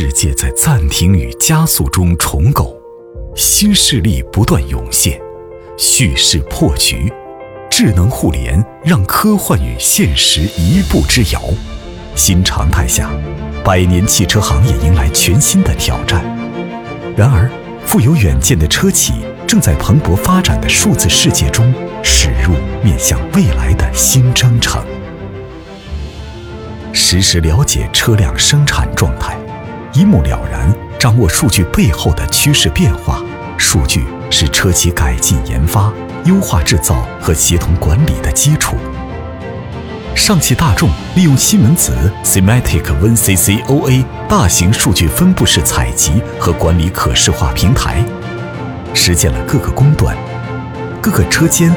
世界在暂停与加速中重构，新势力不断涌现，叙事破局，智能互联让科幻与现实一步之遥。新常态下，百年汽车行业迎来全新的挑战。然而，富有远见的车企正在蓬勃发展的数字世界中驶入面向未来的新征程。实时了解车辆生产状态，一目了然掌握数据背后的趋势变化。数据是车企改进研发、优化制造和协同管理的基础。上汽大众利用西门子 s e m a t i c WinCCOA 大型数据分布式采集和管理可视化平台，实现了各个工段、各个车间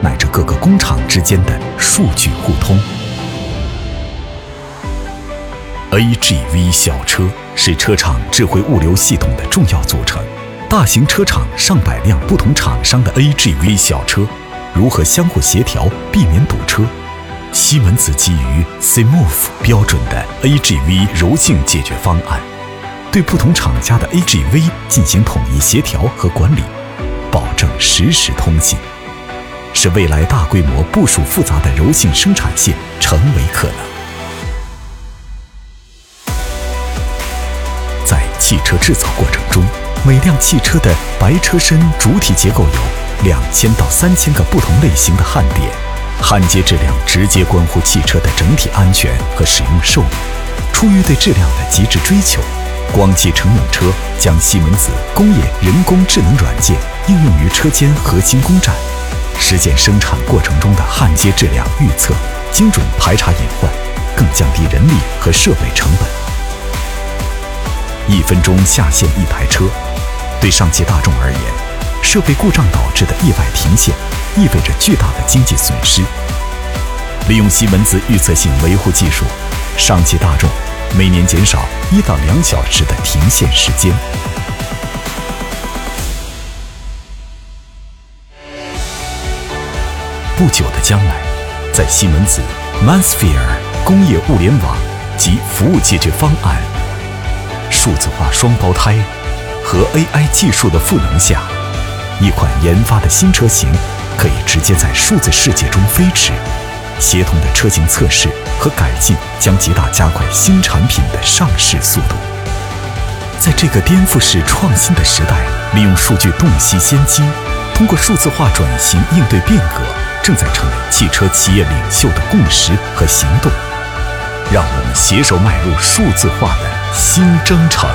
乃至各个工厂之间的数据互通。AGV 小车是车厂智慧物流系统的重要组成。大型车厂上百辆不同厂商的 AGV 小车如何相互协调，避免堵车？西门子基于 CMOS 标准的 AGV 柔性解决方案，对不同厂家的 AGV 进行统一协调和管理，保证实时通信，使未来大规模部署复杂的柔性生产线成为可能。汽车制造过程中，每辆汽车的白车身主体结构有两千到三千个不同类型的焊点，焊接质量直接关乎汽车的整体安全和使用寿命。出于对质量的极致追求，广汽乘用车将西门子工业人工智能软件应用于车间核心工站，实现生产过程中的焊接质量预测、精准排查隐患，更降低人力和设备成本。一分钟下线一台车，对上汽大众而言，设备故障导致的意外停线，意味着巨大的经济损失。利用西门子预测性维护技术，上汽大众每年减少一到两小时的停线时间。不久的将来，在西门子 Mansphere 工业物联网及服务解决方案。数字化双胞胎和 AI 技术的赋能下，一款研发的新车型可以直接在数字世界中飞驰。协同的车型测试和改进将极大加快新产品的上市速度。在这个颠覆式创新的时代，利用数据洞悉先机，通过数字化转型应对变革，正在成为汽车企业领袖的共识和行动。让我们携手迈入数字化的新征程。